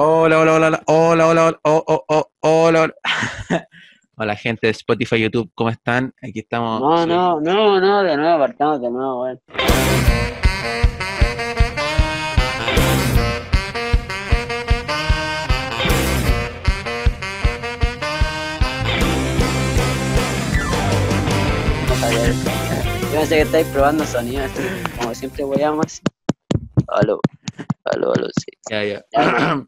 Hola, hola, hola, hola, hola, hola, oh, oh, oh, hola, hola. hola, gente de Spotify, YouTube, ¿cómo están? Aquí estamos. No, no, no, no, de nuevo, partamos de nuevo, weón. Yo sé que estáis probando sonido, como siempre voyamos. Aló, aló, aló, sí. Ya. ya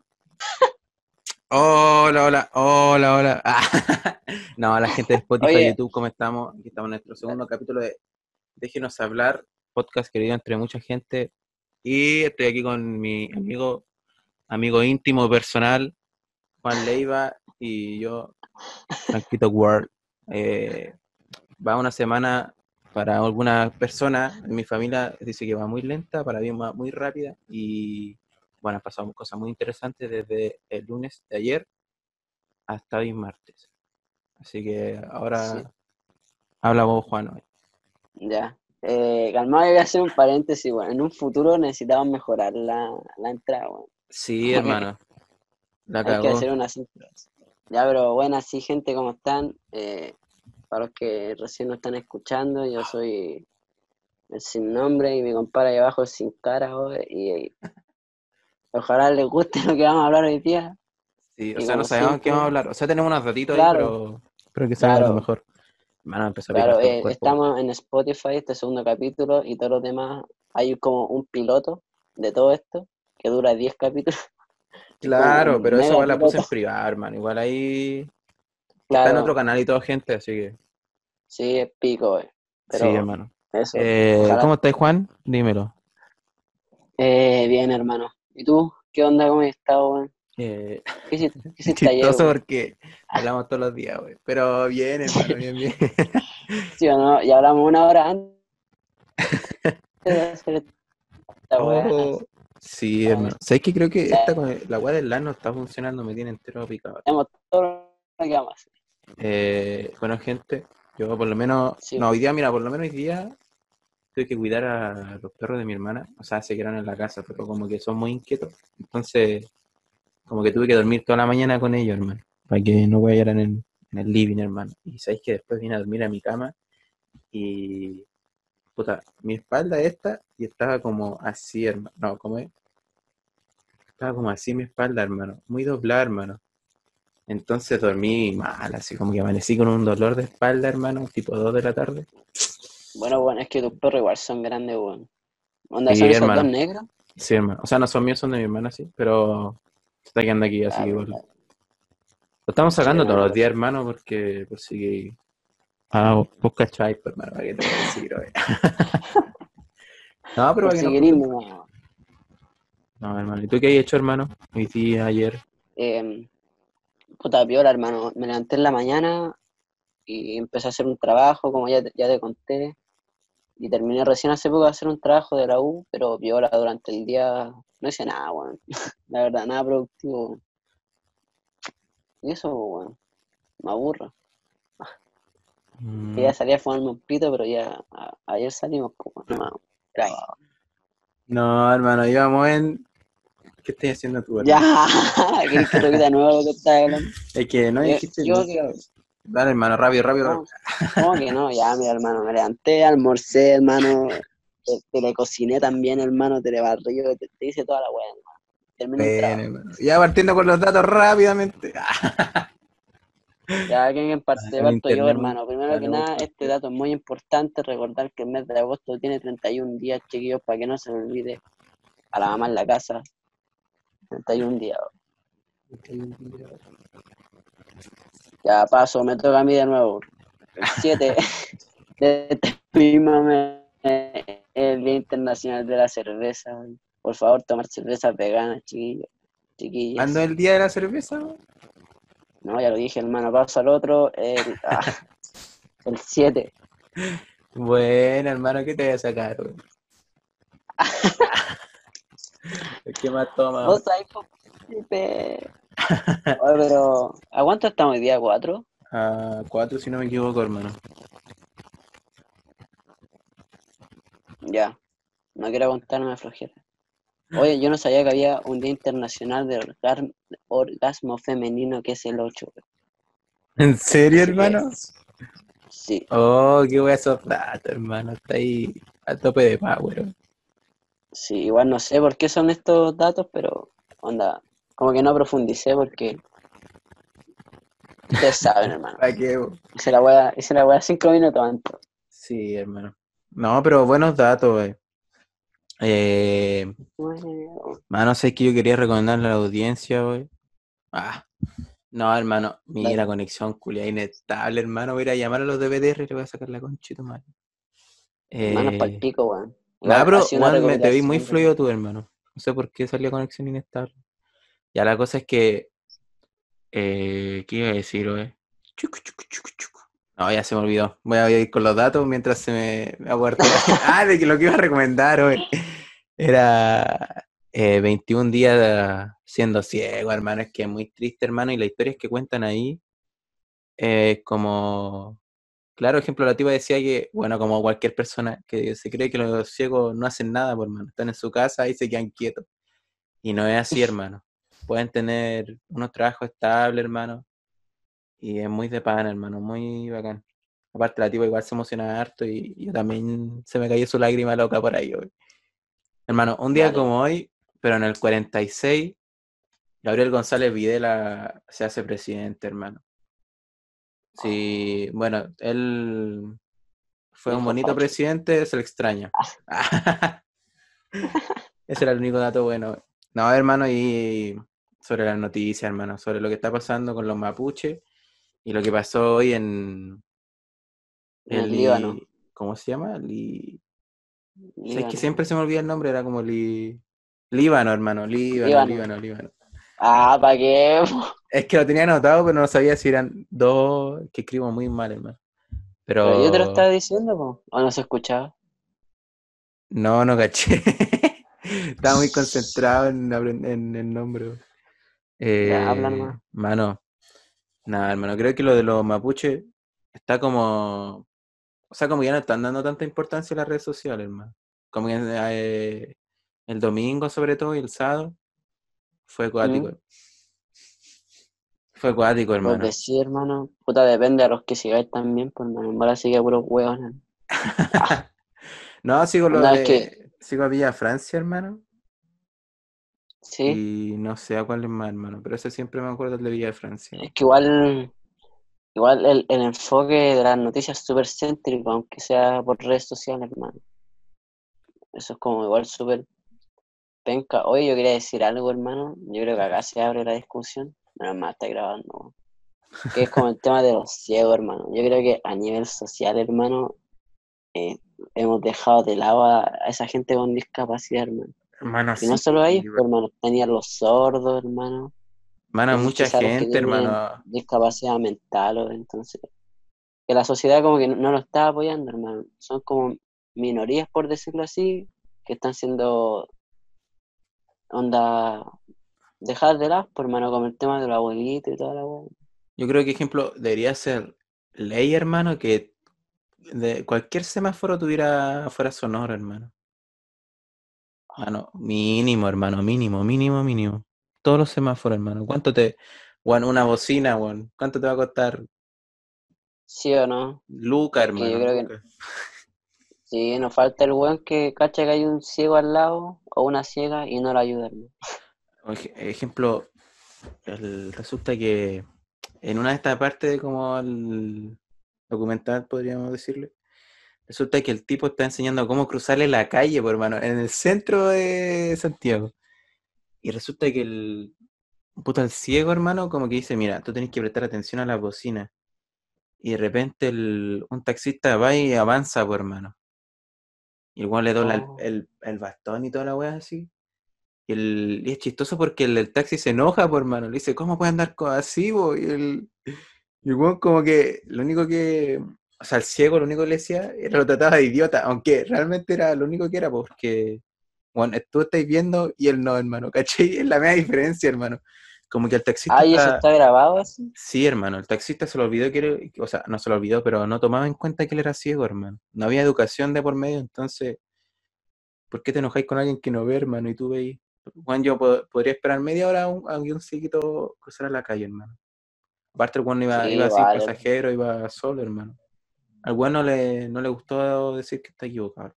Hola, hola, hola, hola. Ah, No, la gente de Spotify, Oye. YouTube, ¿cómo estamos? Aquí estamos en nuestro segundo capítulo de Déjenos hablar, podcast querido entre mucha gente. Y estoy aquí con mi amigo, amigo íntimo, personal, Juan Leiva, y yo, Franquito Ward. Eh, va una semana para algunas personas en mi familia dice que va muy lenta, para mí va muy rápida y bueno, han pasado cosas muy interesantes desde el lunes de ayer hasta hoy martes. Así que ahora Sí. habla vos, Juan. hoy. Ya. Eh, calmado, voy a hacer un paréntesis, bueno, en un futuro necesitamos mejorar la, la entrada, weón. Sí, hermano. La Hay que hacer unas intros. Ya, pero buenas, sí, gente, ¿cómo están? Eh, para los que recién nos están escuchando, yo soy el sin nombre y mi compadre ahí abajo es sin cara, weón, y, y ojalá les guste lo que vamos a hablar hoy día. Sí, o y sea, no sabemos siempre- qué vamos a hablar. O sea, tenemos unos ratitos Claro. ahí, pero que salga Claro. lo mejor. A Claro, eh, estamos en Spotify, este segundo capítulo, y todos los demás, hay como un piloto de todo esto, que dura 10 capítulos. Claro, pero eso igual la puse en privado, hermano. Igual ahí está en otro canal y todo, gente, así que sí, es pico, weón. Pero sí, hermano. eso. Eh, ¿Cómo estás, Juan? Dímelo. Eh, bien, hermano. ¿Y tú? ¿Qué onda? ¿Cómo has estado, weón? Eh, ¿Qué ayer, chistoso weón? porque hablamos todos los días, güey. Pero bien, hermano, bien, bien. ¿Sí o no? Y hablamos una hora antes. Oh, sí, hermano. ¿Sabes qué? Creo que esta la weá del LAN no está funcionando, me tiene entero picado. Hacemos todo lo que vamos a hacer. Eh, bueno, gente, yo por lo menos, Sí. no, hoy día, mira, por lo menos hoy día tuve que cuidar a los perros de mi hermana, o sea, se quedaron en la casa, pero como que son muy inquietos, entonces, como que tuve que dormir toda la mañana con ellos, hermano, para que no vayan en, en el living, hermano. Y sabéis que después vine a dormir a mi cama y, puta, mi espalda esta, y estaba como así, hermano, no, como es? Estaba como así mi espalda, hermano, muy doblada, hermano. Entonces dormí mal, así como que amanecí con un dolor de espalda, hermano, tipo 2 de la tarde. Bueno, bueno, es que tus perros igual son grandes, weón. ¿Onda son esos dos negros? Sí, hermano. O sea, no son míos, son de mi hermana, sí, pero se está quedando aquí, así Ah, que igual. verdad. Lo estamos sacando Sí, todos los días, hermano, porque pues sí que. Ah, vos cacháis, pues, hermano, para que te voy a decir, oye. no, pero Por para que si no. querís, no. No, hermano. ¿Y tú qué has hecho, hermano? Hoy día, ayer. Eh, puta piola, hermano. Me levanté en la mañana y empecé a hacer un trabajo, como ya te, ya te conté. Y terminé recién hace poco de hacer un trabajo de la U, pero piola durante el día no hice nada, weón. La verdad, nada productivo. Y eso, weón, me aburro. Mm, Que ya salí a fumarme un pito, pero ya a- ayer salimos, weón, no, hermano, íbamos en. ¿Qué estás haciendo tú, hermano? Ya, ¿querés que de nuevo lo que estás hablando? Es que no Yo- dijiste yo nunca. Dale, hermano, rápido, rápido, ¿Cómo, rápido. cómo que no? Ya, mi hermano, me levanté, almorcé, hermano, te, te le cociné también, hermano, te le barrí, te, te hice toda la weá, hermano. Terminé el Bueno, trabajo. hermano. Ya partiendo con los datos rápidamente. Ya, que en parte Ah, parto yo, hermano. Primero que nada, este dato es muy importante, recordar que el mes de agosto tiene 31 días, chiquillos, para que no se me olvide. A la mamá en la casa, 31 días. Ya paso, me toca a mí de nuevo. El 7 de este mismo mes es el Día Internacional de la Cerveza. Por favor, tomar cerveza vegana, chiquillos. Chiquillas. ¿Cuándo es el día de la cerveza? No, ya lo dije, hermano. Paso al otro. El, ah, el 7. Bueno, hermano, ¿qué te voy a sacar? ¿Qué más toma? Vos. Oye, pero, ¿a cuánto estamos hoy día? ¿Cuatro? A cuatro, si no me equivoco, hermano. Ya. No quiero contarme flojera. Oye, yo no sabía que había un Día Internacional de Orgasmo Femenino que es el 8. ¿En serio, Así hermano? Sí, Oh, qué wea esos datos, hermano. Está ahí a tope de power. Sí, igual no sé por qué son estos datos, pero onda, como que no profundicé porque ustedes saben, hermano. ¿Para qué? Hice la wea, hice la wea cinco minutos antes. Sí, hermano. No, pero buenos datos, wey. Eh, Bueno, mano, sé que yo quería recomendarle a la audiencia, wey. Ah, no, hermano, mira, Dale. conexión culia inestable, hermano. Voy a ir a llamar a los de BTR y le voy a sacar la conchita, madre. Manos pa'l Eh, pico, weón. Nah, Juan, me, te vi muy fluido tú, hermano. No sé por qué salía conexión inestable. Ya la cosa es que. Eh, ¿Qué iba a decir, chucu. No, ya se me olvidó. Voy a ir con los datos mientras se me, aguarda. ah, de que lo que iba a recomendar, güey. Era eh, 21 días siendo ciego, hermano. Es que es muy triste, hermano. Y las historias que cuentan ahí. eh, como. Claro, ejemplo, la tipa decía que, bueno, como cualquier persona que se cree que los ciegos no hacen nada, por hermano, están en su casa y se quedan quietos. Y no es así, hermano. Pueden tener unos trabajos estables, hermano. Y es muy de pan, hermano, muy bacán. Aparte, la tipa igual se emociona harto y yo también se me cayó su lágrima loca por ahí hoy. Hermano, un día como hoy, pero en el 46, Gabriel González Videla se hace presidente, hermano. Sí, bueno, él fue un bonito presidente, se le extraña. Ese era el único dato bueno. No, hermano, y sobre las noticias, hermano, sobre lo que está pasando con los mapuches y lo que pasó hoy en En el Líbano. ¿Cómo se llama? Li... ¿Sabes Líbano. que siempre se me olvida el nombre? Era como Li... Líbano, hermano, Líbano, Líbano. Líbano, Líbano. Ah, ¿para qué? Es que lo tenía anotado, pero no sabía si eran dos, que escribo muy mal, hermano. Pero, Pero yo te lo estaba diciendo, po. ¿O no se escuchaba? no, no caché. Estaba muy concentrado en, el nombre. Ya, habla Eh, nomás. mano, nada, hermano, creo que lo de los mapuches está como, o sea, como ya no están dando tanta importancia a las redes sociales, hermano. Como que eh, el domingo sobre todo y el sábado fue acuático. Fue acuático, Pues hermano. de sí, hermano. Puta, depende a los que sigáis también, pues, hermano. Verdad sigue puros huevos, No, sigo lo de, que- sigo a Villa Francia, hermano. Sí. Y no sé a cuál es más, hermano, pero ese siempre me acuerdo el de Villa de Francia. Es que igual, igual el, el enfoque de las noticias es súper céntrico, aunque sea por redes sociales, hermano. Eso es como igual súper penca. Oye, yo quería decir algo, hermano. Yo creo que acá se abre la discusión. Menos mal está grabando. Que es como el tema de los ciegos, hermano. Yo creo que a nivel social, hermano, eh, hemos dejado de lado a, esa gente con discapacidad, hermano. Hermano, Y no sí, solo ellos, pues, hermano. Tenían los sordos, hermano. Hermano, mucha gente, hermano. discapacidad mental, o entonces que la sociedad como que no, no lo está apoyando, hermano. Son como minorías, por decirlo así, que están siendo onda dejar de lado, por hermano, como el tema de los abuelitos y toda la weá. Yo creo que, ejemplo, debería ser ley, hermano, que de cualquier semáforo tuviera fuera sonoro, hermano. Mano, mínimo, hermano, mínimo, mínimo, mínimo. Todos los semáforos, hermano. ¿Cuánto te, Juan, una bocina, Juan? ¿Cuánto te va a costar? ¿Sí o no? Luca, hermano. yo creo que-. Sí, nos falta el weón que cacha que hay un ciego al lado o una ciega y no la ayuda, ejemplo, resulta que en una de estas partes, como el documental, podríamos decirle, resulta que el tipo está enseñando cómo cruzarle la calle, por hermano, en el centro de Santiago. Y resulta que el puta el ciego, hermano, como que dice, mira, tú tenés que prestar atención a la bocina. Y de repente el- un taxista va y avanza, por hermano. Y igual le dobla el- Oh. el, el bastón y toda la weá así. Y, el, y es chistoso porque el, del taxi se enoja, por hermano. Le dice, ¿cómo puede andar así, bo? Y el, y el como que lo único que, o sea, el ciego lo único que le decía era lo trataba de idiota, aunque realmente era lo único que era, porque, bueno, tú estás viendo y él no, hermano, ¿cachai? Es la media diferencia, hermano. Como que el taxista... Ah, ¿y eso está- grabado así? Sí, hermano, el taxista se lo olvidó que era, o sea, no se lo olvidó, pero no tomaba en cuenta que él era ciego, hermano. No había educación de por medio, entonces ¿Por qué te enojáis con alguien que no ve, hermano? Y tú veis. Juan, yo po- podría esperar media hora a un, a un psiquito cruzara la calle, hermano. Aparte, el Juan iba, Sí, iba sin vale. pasajero, iba solo, hermano. Al Juan no le, no le gustó decir que está equivocado.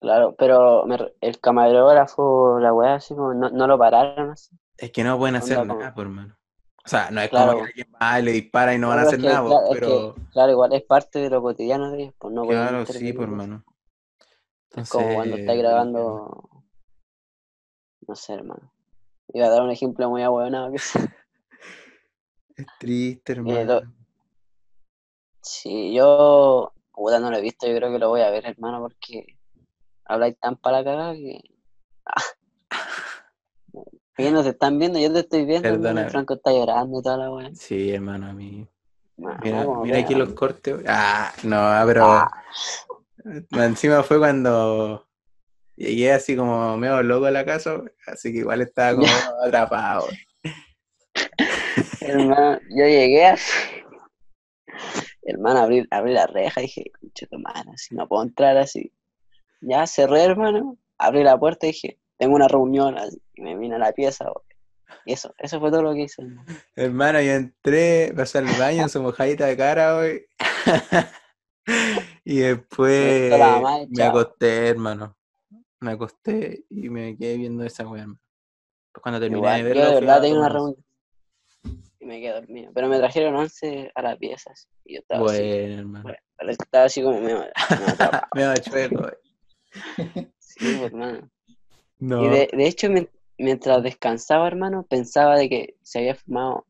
Claro, pero me el camarógrafo, la weá, así como, no, no lo pararon así. Es que no pueden hacer Onda nada, pues, hermano. O sea, no es Claro. como que alguien va y le dispara y no van a hacer que, nada, claro, es que, pero claro, igual es parte de lo cotidiano de ellos, pues no pueden claro, sí, eso. hermano. Es como cuando Entonces, estás grabando, no sé, hermano. Iba a dar un ejemplo muy abuelo que sea. Es triste, Eh, hermano. lo- Sí, yo, puta, no lo he visto, yo creo que lo voy a ver, hermano, porque habláis tan para la cagada que... Ah. Que no se están viendo, yo te estoy viendo, y Franco está llorando y toda la weá. Sí, hermano, a mí. Mira, aquí los cortes. Ah, no, pero Ah, encima fue cuando llegué así como medio loco a la casa, así que igual estaba como atrapado. hermano, yo llegué así. Hermano, abrí, abrí la reja y dije, concha tu madre, así no puedo entrar así. Ya cerré, hermano, abrí la puerta y dije, tengo una reunión, así, y me vine a la pieza, weón. Y eso, eso fue todo lo que hice, hermano. Hermano, yo entré, pasé al baño en su mojadita de cara, güey. y después Me acosté, hermano. Me acosté y me quedé viendo esa weá, hermano. Pues cuando terminé Igual, de yo verlo, de verdad tenía una reunión y me quedé dormido. Pero me trajeron once a la pieza así, y yo estaba así, Bueno, hermano. bueno, pero estaba así como medio, medio chueco. Sí, pues, hermano. No. Y de, de hecho, mien- mientras descansaba, hermano, pensaba de que se había fumado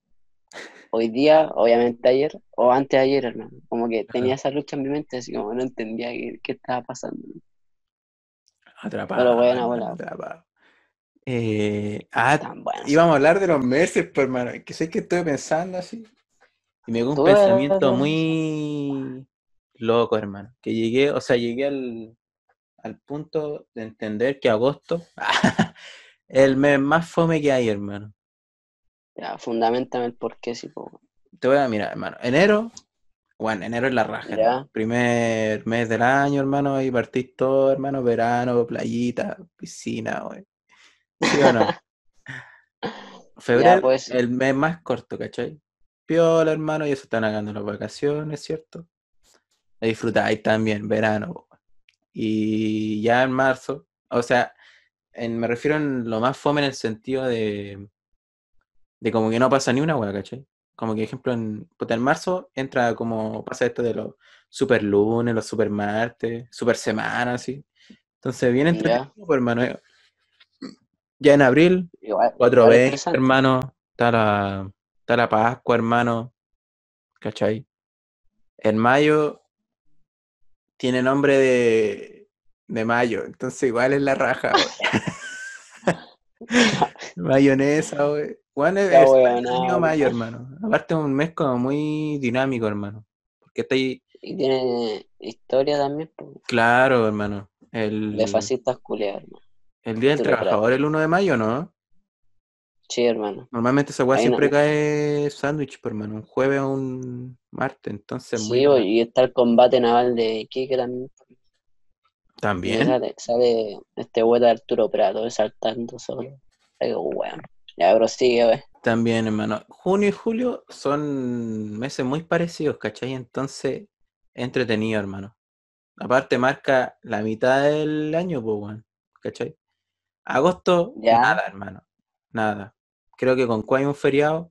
hoy día, obviamente ayer, o antes de ayer, hermano. Como que tenía esa lucha en mi mente, así como no entendía qué, qué estaba pasando. Atrapado. Pero bueno, atrapado. Eh, ah, bueno. íbamos a hablar de los meses, pues, hermano. Que sé que estoy pensando así. Y me dio un pensamiento eres- muy loco, hermano. Que llegué, o sea, llegué al, al punto de entender que agosto es el mes más fome que hay, hermano. Ya, fundamentame el por qué, sí, pues, Te voy a mirar, hermano. Enero, bueno, enero es la raja. Primer mes del año, hermano. Ahí partís todo, hermano. Verano, playita, piscina, güey. ¿Sí o no? Febrero, pues. el mes más corto, ¿cachai? Piola, hermano, y eso están acabando las vacaciones, ¿cierto? Disfrutáis también, verano. Y ya en marzo, o sea, en- me refiero en lo más fome en el sentido de, de como que no pasa ni una hueá, ¿cachai? Como que, ejemplo, en, puta, en marzo entra como pasa esto de los super lunes, los super martes, super semanas, así. Entonces, bien entretenido, pues, hermano. Ya en abril, Igual, 420, igual hermano. Está la, está la Pascua, hermano. ¿Cachai? En mayo tiene nombre de, de mayo, entonces igual es la raja. Mayonesa, güey. Bueno, es entretenido no, mayo, no. hermano. Aparte es un mes como muy dinámico, hermano. Porque está ahí, Y tiene historia también, pues, claro, hermano. El, de fascistas culiados, hermano. el Día del Trabajador, el 1 de mayo, ¿no? Sí, hermano. Normalmente esa weá siempre no- cae sándwich, pues, hermano. Un jueves o un martes, entonces Sí, y está el combate naval de Iquique también. También. sale, sale este güey de Arturo Prato saltando solo. Digo, weón. Ya, wey. También, hermano. Junio y julio son meses muy parecidos, ¿cachai? Entonces, entretenido, hermano. Aparte, marca la mitad del año, pues, weón. ¿Cachai? Agosto, Ya. nada, hermano. Nada. Creo que con hay un feriado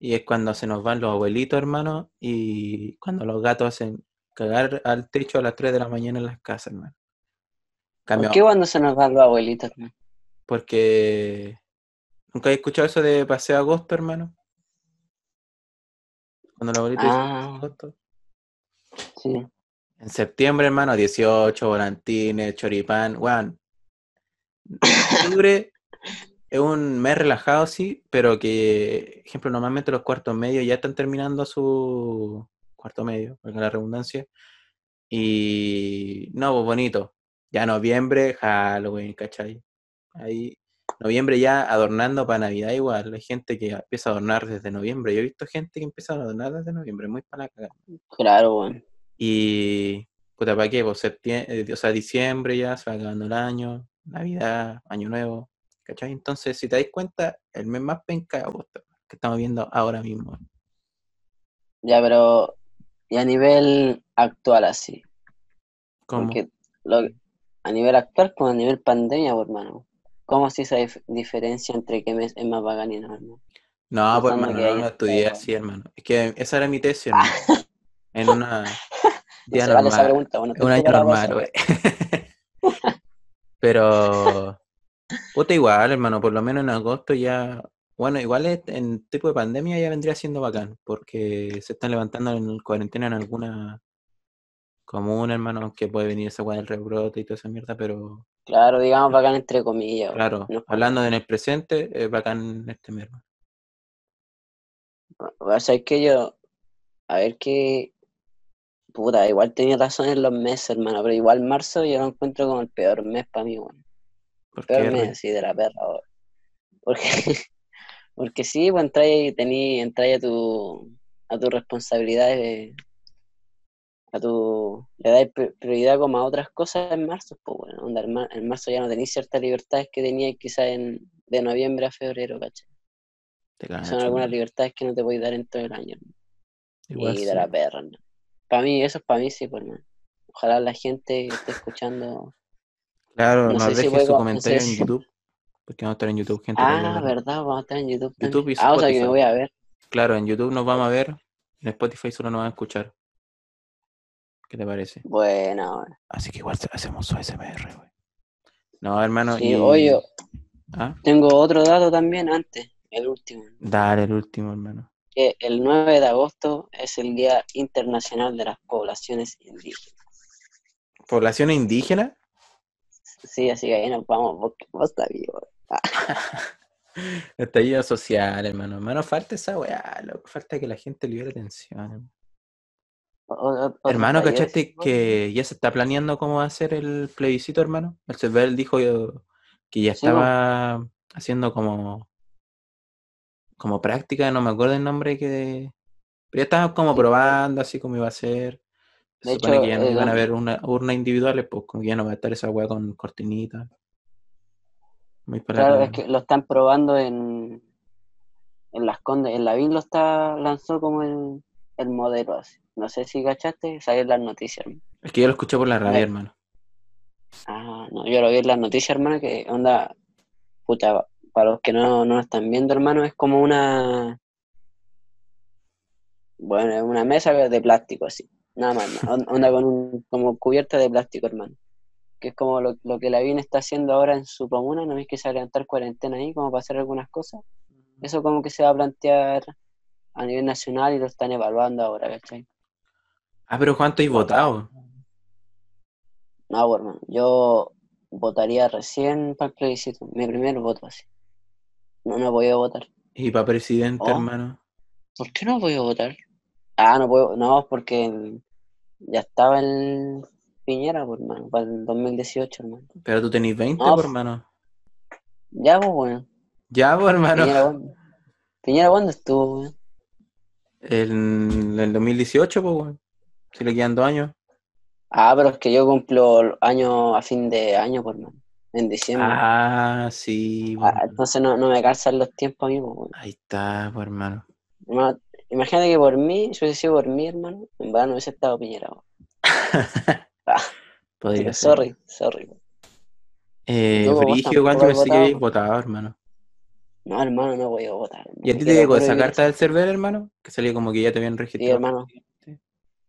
y es cuando se nos van los abuelitos, hermano, y cuando los gatos hacen cagar al techo a las 3 de la mañana en las casas, hermano. ¿Por qué cuando se nos van los abuelitos, hermano? porque nunca he escuchado eso de paseo a agosto, hermano. Cuando los abuelitos Ah, agosto. sí. En septiembre, hermano, 18, volantines, choripán, weón. Octubre es un mes relajado, sí, pero que, ejemplo, normalmente los cuartos medios ya están terminando su cuarto medio, valga la redundancia. Y no, pues bonito. Ya noviembre, Halloween, ¿cachai? Ahí, noviembre ya adornando para Navidad igual. Hay gente que empieza a adornar desde noviembre. Yo he visto gente que empieza a adornar desde noviembre, muy para la cagada. Claro, weón. Y Puta, ¿para qué? Pues septiembre, o sea, diciembre ya, se va acabando el año, Navidad, Año Nuevo, ¿cachai? Entonces, si te das cuenta, el mes más penca es agosto, que estamos viendo ahora mismo. Ya, pero y a nivel actual así. ¿Cómo? Porque lo, a nivel actual como a nivel pandemia, pues, hermano. ¿Cómo así esa dif- diferencia entre qué mes es más bacán y no, hermano? No, pues Pensando hermano, no, no estudié así, hermano. Es que esa era mi tesis, hermano. En una día vale esa normal. pregunta, bueno, En un año normal, güey. Pero, puta, igual, hermano, por lo menos en agosto ya. Bueno, igual en tipo de pandemia ya vendría siendo bacán, porque se están levantando en cuarentena en alguna comuna, hermano, aunque puede venir esa weá del rebrote y toda esa mierda, pero Claro, digamos bacán entre comillas, claro, No hablando de en el presente, es bacán este mes, hermano. O sea, es que yo, a ver qué, puta, igual tenía razón en los meses, hermano, pero igual marzo yo lo encuentro como el peor mes para mí, weón. Peor mes, así, de la perra. Porque, porque sí, pues entras y tení, entras a tu, a tus responsabilidades, a tu, le pri- prioridad como a otras cosas en marzo, pues bueno, onda, en, mar- en marzo ya no tenéis ciertas libertades que tenías quizás en, de noviembre a febrero, ¿cachai? Son algunas libertades que no te podéis dar en todo el año. Igual y sí. de la perra, ¿no? Para mí, eso es para mí, sí, pues, hermano. Ojalá la gente que esté escuchando. Claro, No nos si deje puede su no comentario en si- YouTube, porque vamos a estar en YouTube, gente. Ah, verdad, vamos a estar en YouTube también. YouTube y ah, o sea que me voy a ver. Claro, en YouTube nos vamos a ver, en Spotify solo nos van a escuchar. ¿Qué te parece? Bueno. Así que igual hacemos su ASMR, güey. No, hermano, Sí, y... oye, ¿Ah? tengo otro dato también antes, el último. Dale, el último, hermano. Que el 9 de agosto es el Día Internacional de las Poblaciones Indígenas. ¿Población indígena? Sí, así que ahí nos vamos, vos, vos estás vivo. Estallido social, hermano. Hermano, falta esa weá, loco. Falta que la gente libere tensión. hermano. O- o- otro Hermano, ¿cachaste que ya se está planeando cómo va a ser el plebiscito, hermano? El Cervel dijo yo que ya Sí, estaba haciendo como como práctica, no me acuerdo el nombre que pero ya estaba como probando así como iba a ser. Se De supone hecho, que ya no eh, iban a haber una, urnas individuales, pues como que ya no va a estar esa weá con cortinita. Muy para Claro, la- es que lo están probando en, en Las Condes. En la BIN lo está, lanzó como el, el modelo así. No sé si cachaste, salió en las noticias, hermano. Es que yo lo escuché por la radio, hermano. Ah, no, yo lo vi en las noticias, hermano, que onda, puta, para los que no, no lo están viendo, hermano, es como una, bueno, es una mesa de plástico así, nada más, onda con un, como cubierta de plástico, hermano. Que es como lo, lo que la BIN está haciendo ahora en su comuna, ¿no es que se va a levantar cuarentena ahí, como para hacer algunas cosas? Eso como que se va a plantear a nivel nacional y lo están evaluando ahora, ¿cachai? Ah, pero ¿cuánto hay votado? No, pues, hermano, yo votaría recién para el plebiscito, mi primer voto así. No, no he podido votar. Y para presidente, Oh. hermano. ¿Por qué no he podido votar? Ah, no puedo, no, porque el- ya estaba el Piñera, pues, hermano, para el 2018, hermano. Pero tú tenés 20, No, pues, f- hermano. Ya, pues, bueno. Ya, pues, hermano. Piñera, ¿cuándo? Piñera, ¿cuándo estuvo, weón? En el 2018, pues, weón. Si le quedan dos años. Ah, pero es que yo cumplo año a fin de año, pues, hermano. En diciembre. Ah, sí, pues, Ah, entonces no, no me calzan los tiempos a mí, pues. Ahí está, pues, hermano. Hermano, Imagínate que por mí, si hubiese sido por mí, hermano, en verdad no hubiese estado Piñera. Ah, Podría ser. sorry, sorry. Eh, vos Brigio, has pensé que habías votado. hermano. No, hermano, no voy a votar. hermano. ¿Y a ti te llegó esa carta del server, hermano? Que salía como que ya te habían Sí, registrado. hermano. Sí.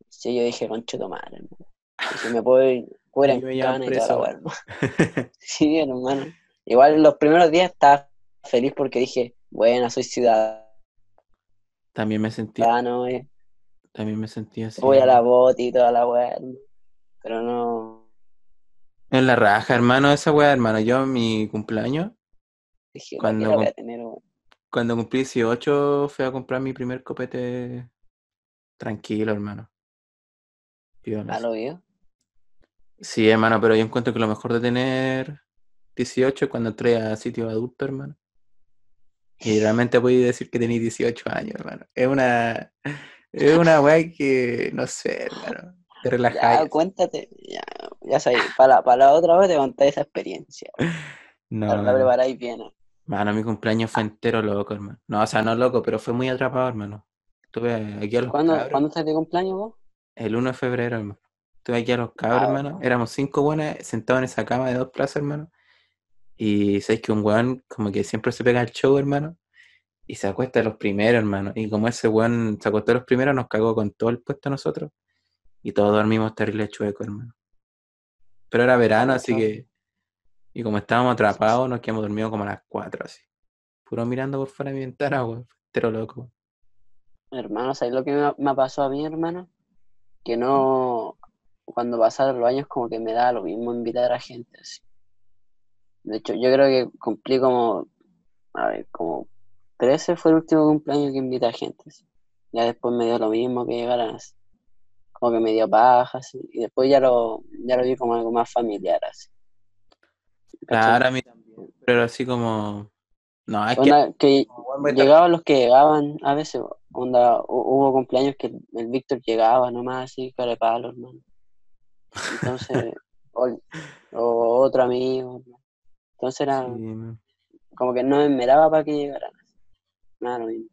Sí, yo dije, concho tu madre, hermano. Y si me puedo ir, fuera en cana y weá, hermano. Sí, hermano. Igual los primeros días estaba feliz porque dije, bueno, soy ciudadano, También me sentí, eh, también me sentí así. voy a la bota y toda la weá. Pero no, En la raja, hermano, esa weá, hermano. Yo mi cumpleaños, dije, ¿para Cuando com- tener, cuando cumplí 18, fui a comprar mi primer copete tranquilo, hermano. ¿A lo vio? Sí, hermano, pero yo encuentro que lo mejor de tener 18 es cuando entré a sitio adulto, hermano. Y realmente podéis decir que tenéis 18 años, hermano. Es una, es una weá que, no sé, hermano. te Ya, relajáis. cuéntate. Ya, ya sabéis. Para la, para la otra vez te contáis esa experiencia. No, La, la preparáis bien. mano, mi cumpleaños fue entero loco, hermano. No, o sea, no loco, pero fue muy atrapado, hermano. Estuve aquí a los ¿Cuándo, cabros, ¿cuándo estás de cumpleaños vos? el 1 de febrero, hermano. Estuve aquí a los cabros, Ah, hermano. Éramos cinco buenas sentados en esa cama de dos plazas, hermano. Y sabéis que un weón como que siempre se pega al show, hermano. Y se acuesta a los primeros, hermano. Y como ese weón se acostó a los primeros, nos cagó con todo el puesto a nosotros. Y todos dormimos terrible chueco, hermano. Pero era verano, así que. Y como estábamos atrapados, nos quedamos dormidos como a las 4, así. Puro mirando por fuera de mi ventana, weón. Pero loco. Hermano, ¿sabes lo que me, me pasó a mí, hermano? Que no, cuando pasaron los años como que me da lo mismo invitar a gente así. De hecho, yo creo que cumplí como, a ver, como 13 fue el último cumpleaños que invité a gente. Ya después me dio lo mismo que llegaran así. Como que me dio paja, así. Y después ya lo, ya lo vi como algo más familiar, así. Claro, a mí también. Pero así como. No, es que. Onda, que llegaban los que llegaban a veces, onda, hu- hubo cumpleaños que el, el Víctor llegaba nomás así, cara de palo, hermano. Entonces, o, o otro amigo, hermano. Entonces era Sí, como que no me esperaba para que llegaran. Nada, lo mismo.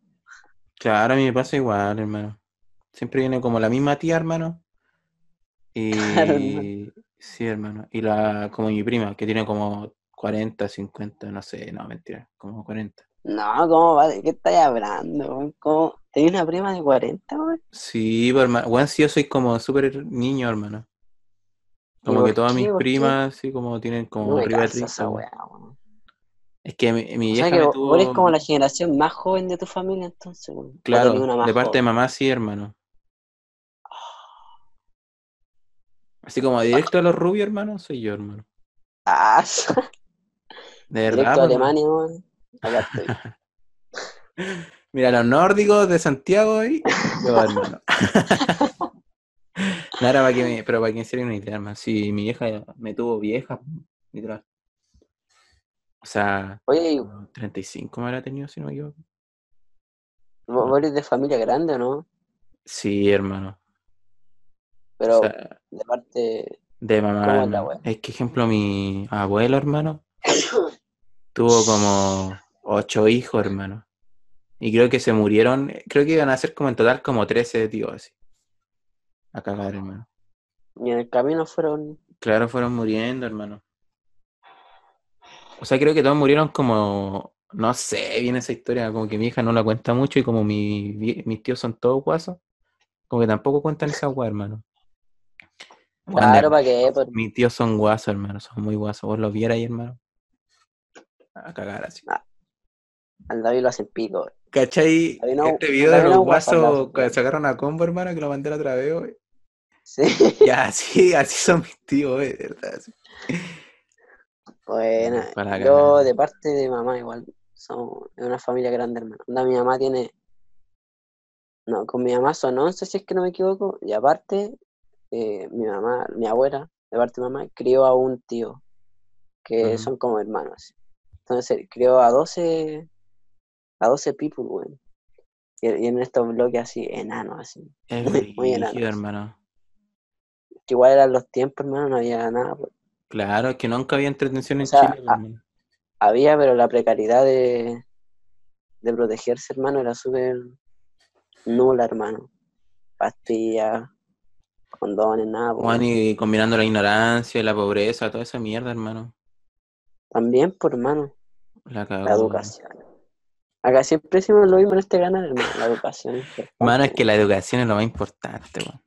Claro, a mí me pasa igual, hermano. Siempre viene como la misma tía, hermano. Y Claro, hermano. sí, hermano. Y la como mi prima, que tiene como 40, 50, no sé, no, mentira, como 40. No, ¿cómo va? ¿De qué estás hablando? ¿Cómo? ¿Tenés una prima de 40, weón? Sí, pero hermano, bueno, sí, yo soy como súper niño, hermano. Como que todas mis primas, sí, como tienen como No arriba de calza esa 30, weón. weá, weón. Es que mi, mi O vieja sea que me vos eres tuvo, como la generación más joven de tu familia, entonces, claro, de parte de joven. mamá, sí, hermano. Así como directo a los rubios, hermano, soy yo, hermano. Ah, De verdad, directo a pues, hermano. Alemania, weón. Acá estoy. Mira, los nórdicos de Santiago ahí, yo, hermano. Nada, para que me, pero para que se den una idea, hermano. Si mi vieja me tuvo vieja, literal. O sea, Oye, ¿y como 35 me habrá tenido, si no me equivoco. ¿vos eres de familia grande no? Sí, hermano. O Pero sea, de parte. de mamá, ¿Cómo es la hermano. wea? Es que, ejemplo, mi abuelo, hermano, tuvo como ocho hijos, hermano. Y creo que se murieron, creo que iban a ser como en total como 13 tíos, así. A cagar, hermano. Y en el camino fueron. Claro, fueron muriendo, hermano. O sea, creo que todos murieron como, no sé, bien esa historia, como que mi hija no la cuenta mucho y como mi, mis tíos son todos guasos, como que tampoco cuentan esa guay, hermano. Claro, ¿para qué? Por... Mis tíos son guasos, hermano, son muy guasos. ¿Vos los vieras ahí, hermano? A cagar así. Al David lo hacen pico. ¿Cachai? No- este video de los guasos que sacaron a combo, hermano, que lo mandé la otra vez, güey. Sí. Ya, así, así son mis tíos, güey, de verdad. Bueno, Para yo de parte de mamá igual. Somos de una familia grande, hermano. Onda, mi mamá tiene. No, con mi mamá son 11, si es que no me equivoco. Y aparte, eh, mi mamá, mi abuela, de parte de mamá, crió a un tío. Que son como hermanos. Entonces, crió a 12. A 12 people, weón. Y, y en estos bloques así, enanos, así. Es Muy, muy enanos. hermano. Que igual eran los tiempos, hermano, no había nada. pues. Claro, es que nunca había entretención O en sea, Chile, a- hermano. Había, pero la precariedad de, de protegerse, hermano, era súper nula, hermano. Pastillas, condones, nada. pues, weón. y combinando la ignorancia, la pobreza, toda esa mierda, hermano. También, por hermano, La cagó. la educación. Acá siempre decimos lo mismo en este canal, hermano, la educación. es importante, Mano, es que la educación es lo más importante, weón.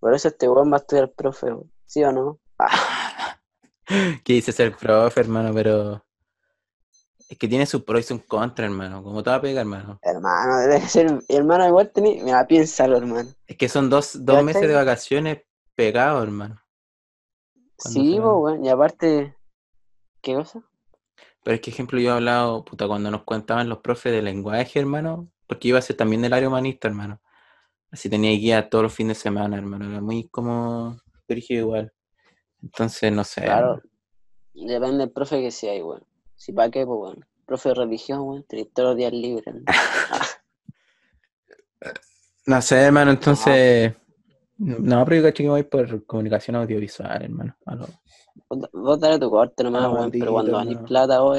Por eso este weón va a estudiar profe. ¿sí o no? Ah, ¿Qué dice ser profe, hermano? Pero es que tiene sus pros y sus contras, hermano. Como toda pega, hermano. hermano, debe ser. Hermano, igual tenés. Mira, piénsalo, hermano. Es que son dos, dos meses de vacaciones pegados, hermano. Sí, pues, weón. Y aparte. ¿Qué cosa? Pero es que, ejemplo, yo he hablado, puta, cuando nos contaban los profes de lenguaje, hermano, porque iba a ser también del área humanista, hermano. Así tenía guía todos los fines de semana, hermano. Era muy como rígido igual. Entonces, no sé. Claro. Depende del profe que sea, weón. Si para qué, pues, weón. Profe de religión, weón. Todos los días libres. ¿no? No sé, hermano, entonces. No, pero yo caché que voy por comunicación audiovisual, hermano. Vos, dale tu corte nomás, Ah, weón, pero cuando no. plata, vos,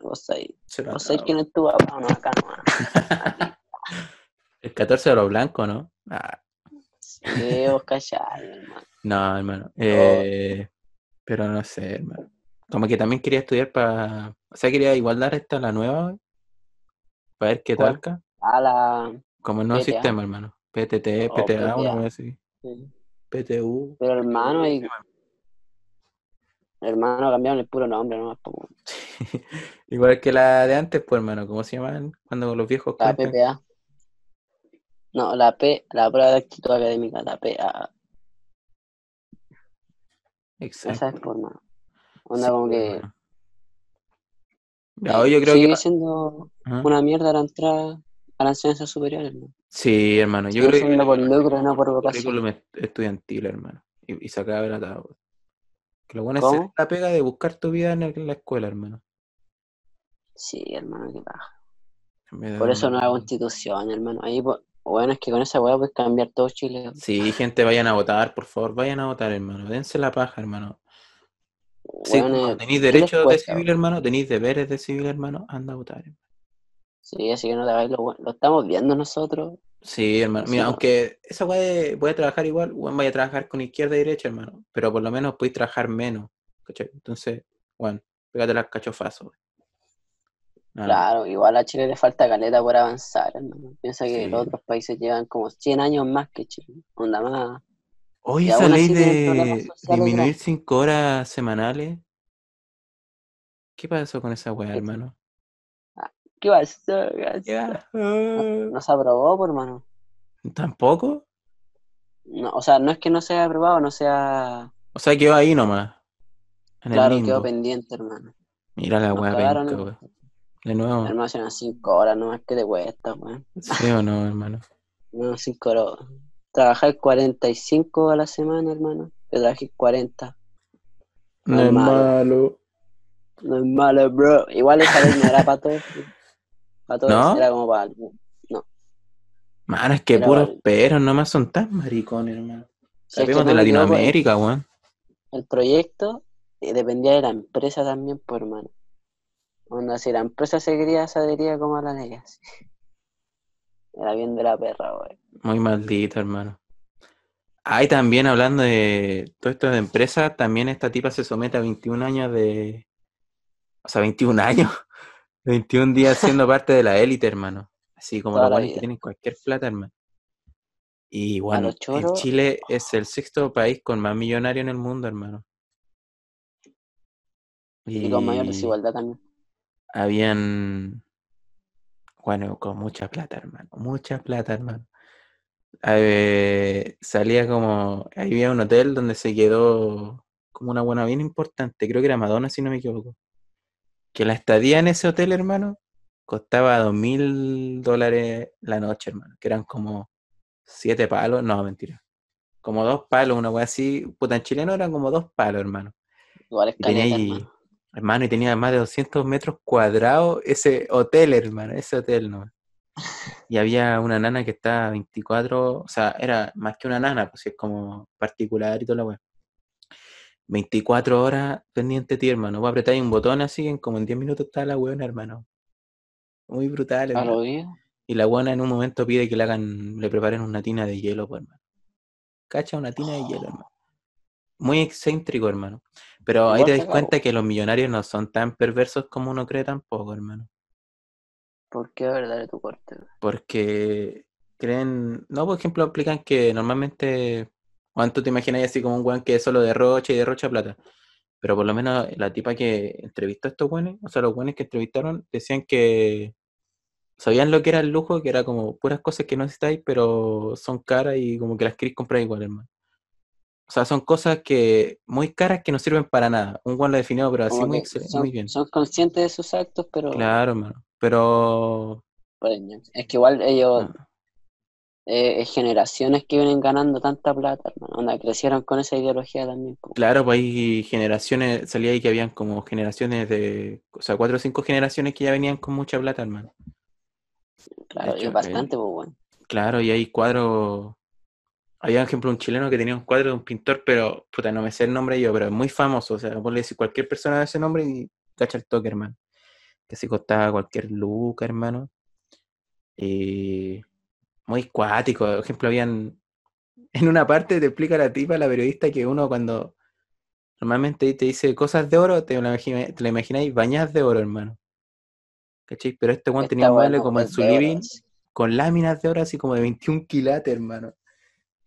vos sabés, será vos sabés quién es tu papá, no, acá no. El 14 de los blancos, ¿no? Ah, Sí, vos callás, hermano. no, hermano. Eh, pero no sé, hermano. Como que también quería estudiar para. O sea, quería igual dar esta la nueva, para ver qué talca. A la... Como el nuevo PTA. sistema, hermano. PTT, Oh, PTA, una cosa así. PTU. Pero hermano, y... hermano, cambiaron el puro nombre nomás. Igual que la de antes, pues, hermano. ¿Cómo se llaman? Cuando los viejos La. PPA. No, la P, la prueba de actitud académica, la PA. Exacto. Esa es por hermano. Onda Sí, como que. Ya, yo creo sigue que. siendo Ajá. una mierda la entrada a la enseñanza superior, hermano. Sí, hermano. Yo Sigue creo que. siendo por lucro no por vocación. estudiantil, hermano. Y, y se acaba el atado. Que lo bueno es ¿Cómo? la pega de buscar tu vida en, el- en la escuela, hermano. Sí, hermano, qué paja. Por eso una- nueva constitución, hermano. Ahí, po- bueno, es que con esa weá puedes cambiar todo Chile. Sí, gente, vayan a votar, por favor, vayan a votar, hermano. Dense la paja, hermano. Sí, tenéis ¿qué les derechos de civil, hermano. Tenéis deberes de civil, hermano. Anda a votar. hermano. Sí, así que no te lo. Lo estamos viendo nosotros. Sí, hermano. Mira, aunque esa weá de voy a trabajar igual, bueno, vaya a trabajar con izquierda y derecha, hermano. Pero por lo menos podéis trabajar menos. ¿cachai? Entonces, bueno, pégate las cachofazos. Más. Claro, igual a Chile le falta caleta por avanzar, hermano. Piensa que Sí. los otros países llevan como 100 años más que Chile. Onda más. Oye, Y esa ley de disminuir grandes. cinco horas semanales. ¿Qué pasó con esa weá, ¿Qué- hermano? ¿Qué pasó? ¿Qué pasó? No, no se aprobó, por hermano. ¿Tampoco? No, o sea, no es que no sea aprobado, no sea. O sea, quedó ahí nomás. En Claro, el quedó pendiente, hermano. Mira la weá. De nuevo. Hermano, serán 5 horas, no es que te cuesta, weón. ¿Sí o no, hermano? No, 5 horas. Trabajar 45 a la semana, hermano. Que trabajes 40. No No es malo. malo. No es malo, bro. Igual esa vez no era para todos. Para todos, ¿No? era como para. Mano, es que Era puros vale. perros nomás son tan maricones, hermano. Que Sabemos de no Latinoamérica, weón. El proyecto eh, dependía de la empresa también, pues, hermano. Onda, si la empresa se quería, se adhería como a la ley. así. Era bien de la perra, weón. Muy maldito, hermano. Ahí también hablando de todo esto de empresa, también esta tipa se somete a 21 años de... O sea, 21 años. 21 días siendo parte de la élite, hermano. Así como los que tienen cualquier plata, hermano. Y bueno, en Chile es el sexto país con más millonarios en el mundo, hermano. Y con mayor desigualdad también. Habían, bueno, con mucha plata, hermano, mucha plata, hermano. Eh, salía como, había un hotel donde se quedó como una buena bien importante, creo que era Madonna, si no me equivoco. Que la estadía en ese hotel, hermano, costaba dos mil dólares la noche, hermano, que eran como siete palos, no, mentira. Como dos palos, una wea así, puta, en chileno eran como dos palos, hermano. Igual es Y tenía ahí, hermano. y tenía más de 200 metros cuadrados ese hotel, hermano, ese hotel, ¿no? Y había una nana que estaba 24, o sea, era más que una nana, pues es como particular y toda la weá. 24 horas pendiente de ti, hermano. Vos apretáis un botón así, en como en 10 minutos está la weona, hermano. Muy brutal, hermano. Y la weona en un momento pide que le hagan, le preparen una tina de hielo, pues, hermano. Cacha una tina de hielo, hermano. Muy excéntrico, hermano. Pero ahí te das cuenta que los millonarios no son tan perversos como uno cree tampoco, hermano. ¿Por qué verdad de tu corte? Porque creen, no, por ejemplo, aplican que normalmente, Juan, tú te imaginas así como un weón que solo derrocha y derrocha plata. Pero por lo menos la tipa que entrevistó a estos weones, o sea, los weones que entrevistaron, decían que sabían lo que era el lujo, que era como puras cosas que no necesitáis, pero son caras y como que las queréis comprar igual, hermano. O sea, son cosas que muy caras que no sirven para nada. Un weón lo definió, pero así muy, son, bien. son conscientes de sus actos, pero Claro, hermano. Pero es que igual ellos, ah, eh, es generaciones que vienen ganando tanta plata, hermano. Onda, crecieron con esa ideología también. Claro, pues hay generaciones, salía ahí que habían como generaciones de, o sea, cuatro o cinco generaciones que ya venían con mucha plata, hermano. Claro, hecho, es bastante, pues bueno. Claro, y hay cuadros, Había, por ejemplo, un chileno que tenía un cuadro de un pintor, pero, puta, no me sé el nombre yo, pero es muy famoso. O sea, vos le decís cualquier persona de ese nombre y cacha el toque, hermano. Que se costaba cualquier luca, hermano. Y muy cuático. Por ejemplo, habían. En una parte te explica la tipa, la periodista, que uno cuando normalmente te dice cosas de oro, te lo, imagina- te lo imagináis bañadas de oro, hermano. ¿Cachai? Pero este Está tenía un mueble como en su living, con láminas de oro así como de 21 quilates, hermano.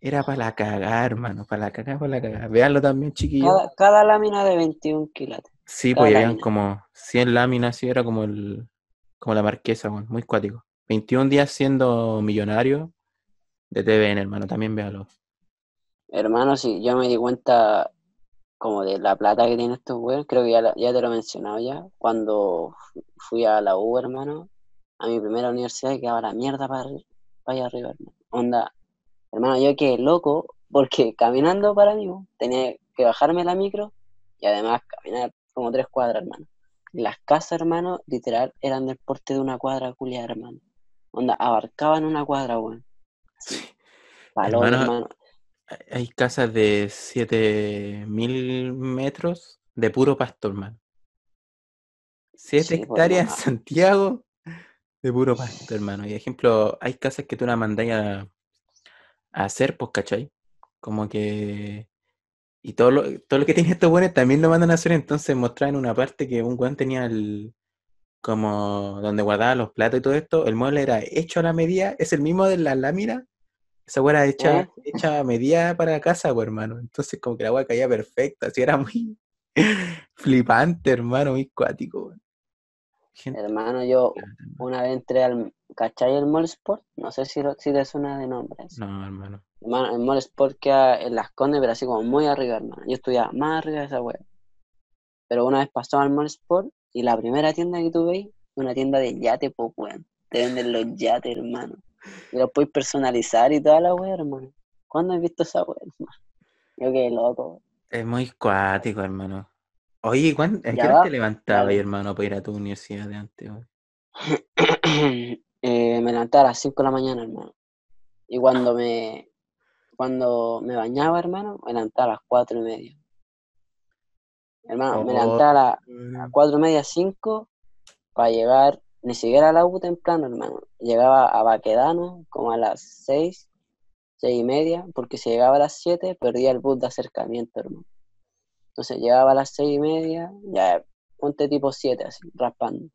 Era para la cagada, hermano, para la cagada, para la cagada. Veanlo también, chiquillos. Cada, cada lámina de 21 quilates. Sí, cada pues habían como 100 láminas, sí, era como el como la marquesa, weón, muy cuático. 21 días siendo millonario de TVN, hermano, también véalo. Hermano, sí, yo me di cuenta como de la plata que tiene estos weones, creo que ya, ya te lo he mencionado ya, cuando fu- fui a la U, hermano, a mi primera universidad y quedaba la mierda para, allá arriba, hermano. Onda, hermano, yo quedé loco porque caminando para mí tenía que bajarme la micro y además caminar como tres cuadras, hermano. Y las casas, hermano, literal, eran del porte de una cuadra culiada, hermano. Onda, abarcaban una cuadra, weón. Palo, Hermano, hermano. hay casas de 7000 metros de puro pasto, hermano. 7 Sí, pues, hectáreas en. Santiago de puro pasto, hermano. Y ejemplo, hay casas que tú las mandáis a, a hacer, pues, ¿cachai? Como que. Y todo lo, todo lo que tienen estos buenos también lo mandan a hacer, entonces mostraban una parte que un buen tenía el. Como donde guardaba los platos y todo esto, el mueble era hecho a la medida, es el mismo de la lámina. Esa weá era hecha, ¿Eh? hecha a medida para la casa, pues, hermano. Entonces, como que la weá caía perfecta, así era muy flipante, hermano, muy cuático, weón. Gente, Hermano, yo una vez entré al. ¿Cachai el Mall Sport? No sé si, si te suena de nombre. eso. No, hermano. Hermano, el Mall Sport queda en Las Condes, pero así como muy arriba, hermano. Yo estudiaba más arriba de esa wea. Pero una vez pasó al Mall Sport y la primera tienda que tú veis, una tienda de yate, pues weón. Te venden los yates, hermano. Y los puedes personalizar y toda la wea, hermano. ¿Cuándo has visto esa wea, hermano? Yo quedé loco. Es muy cuático, hermano. Oye, ¿cuán, ¿a qué hora te levantabas, hermano, para ir a tu universidad de antes, weón? Eh, me levanté a las 5 de la mañana, hermano. Y cuando me, cuando me bañaba, hermano, me levantaba a las 4 y media. Hermano, me Oh, levantaba a las weón. 4 y media, 5 para llegar, ni siquiera a la U temprano, hermano. Llegaba a Baquedano como a las 6, 6 y media, porque si llegaba a las 7 perdía el bus de acercamiento, hermano. Entonces llegaba a las 6 y media, ya ponte tipo 7, así, raspando.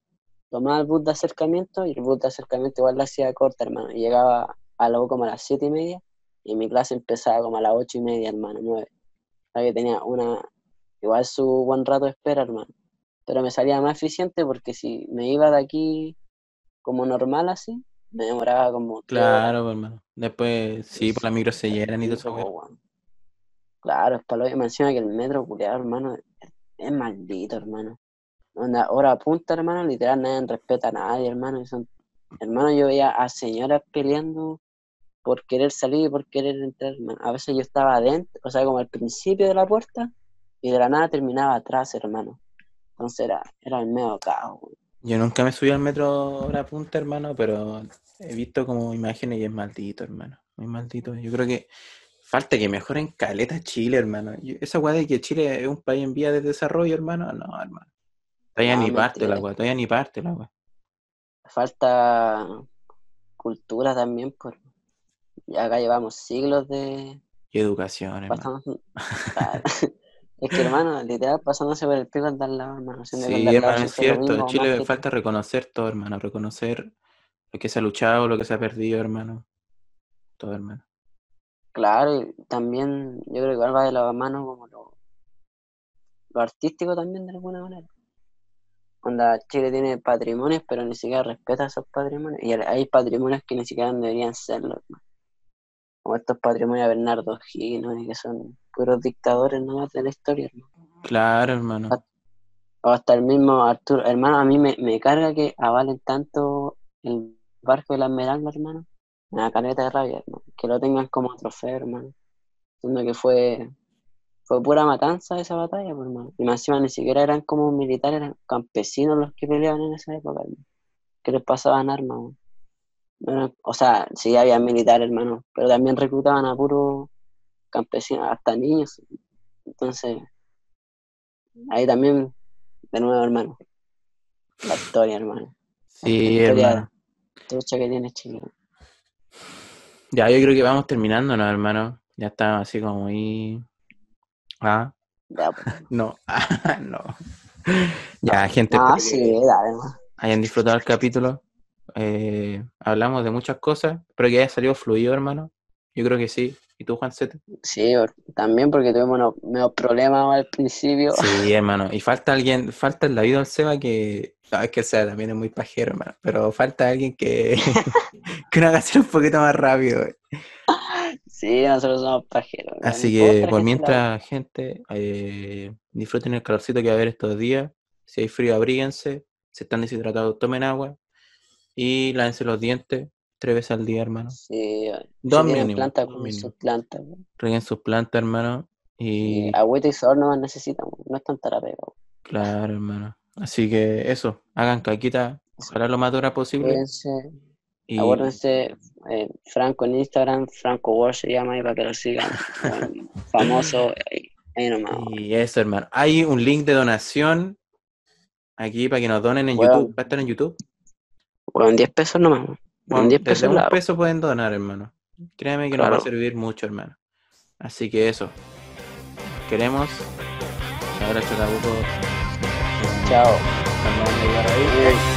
Tomaba el bus de acercamiento y el bus de acercamiento igual la hacía corta, hermano. Y llegaba a la U como a las 7 y media y mi clase empezaba como a las 8 y media, hermano, 9. O sea que tenía una, igual su buen rato de espera, hermano. Pero me salía más eficiente porque si me iba de aquí como normal así, me demoraba como 3 horas. Claro, pues, hermano. Después, sí, por la micro se llenan y todo eso, weón. Claro, es para lo que me encima que el metro culiado, hermano, es maldito, hermano. Onda, hora punta, hermano, literal, nadie respeta a nadie, hermano. son- hermano, yo veía a señoras peleando por querer salir y por querer entrar, hermano. A veces yo estaba adentro, o sea, como al principio de la puerta, y de la nada terminaba atrás, hermano. Entonces era, era el medio caos. Yo nunca me subí al metro hora punta, hermano, pero he visto como imágenes y es maldito, hermano. Muy maldito. Yo creo que falta que mejoren caleta Chile, hermano. Esa weá de que Chile es un país en vía de desarrollo, hermano, no, hermano. Todavía No, ni parte la weá, todavía ni parte la weá. Falta cultura también, por ya acá llevamos siglos de Y educación, hermano. Es que hermano, literal pasándose por el pico al lado, hermano. Sí, hermano, es cierto. más Chile falta reconocer todo, hermano. Reconocer lo que se ha luchado, lo que se ha perdido, hermano. Todo, hermano. Claro, y también yo creo que igual va de la mano como lo, lo artístico también de alguna manera. Onda, Chile tiene patrimonios, pero ni siquiera respeta esos patrimonios. Y hay patrimonios que ni siquiera deberían serlo, hermano. Como estos patrimonios de Bernardo Higgins, y que son puros dictadores nomás de la historia, hermano. Claro, hermano. O hasta el mismo Arturo, hermano, a mí me, me carga que avalen tanto el barco de la Esmeralda, hermano. Me da caleta de rabia, hermano. Que lo tengan como trofeo, hermano. Siendo que fue, fue pura matanza esa batalla, pues, hermano. Y más encima ni siquiera eran como militares, eran campesinos los que peleaban en esa época, hermano. Que les pasaban armas. Bueno, o sea, sí había militares, hermano, pero también reclutaban a puros campesinos, hasta niños. Entonces, ahí también, de nuevo, hermano, la historia, hermano. Sí, La historia hermano. trucha que tiene Chile. Ya, yo creo que vamos terminando, ¿no, hermano? Ya está así como muy... Ah, Ya, pues. no, ah, no. Ya, gente, Ah, sí, que dale, hermano. hayan disfrutado el capítulo. Eh, hablamos de muchas cosas. Espero que haya salido fluido, hermano. Yo creo que sí. ¿Y tú, Juancete? Sí, también porque tuvimos unos, unos problemas al principio. Sí, hermano. Y falta alguien, falta el David Seba que. No, es que el Seba también es muy pajero, hermano. Pero falta alguien que. que nos haga hacer un poquito más rápido. Sí, nosotros somos pajeros. Así que por mientras, gente, eh, disfruten el calorcito que va a haber estos días. Si hay frío, abríguense. Si están deshidratados, tomen agua. Y lávense los dientes tres veces al día, hermano. Sí, Dos si mínimo, planta, dos con mínimo. sus plantas. Reguen sus plantas, hermano. Y Y agüita y sol no más necesitan, no es tanta la pega. güey. claro, hermano. Así que eso, hagan caquita, ojalá lo más dura posible. Cuídense, Y acuérdense, eh, Franco en Instagram, Franco War se llama ahí para que lo sigan. Bueno, famoso, ahí, ahí nomás. Y eso, hermano. Hay un link de donación aquí para que nos donen en Bueno. YouTube. ¿Va a estar en YouTube? Bueno, 10 pesos nomás. Bueno, Con 10 desde pesos un peso pueden donar, hermano. Créeme que nos va a servir mucho, hermano. Así que eso. Queremos. Ahora Chacabuco. Chao. Eh,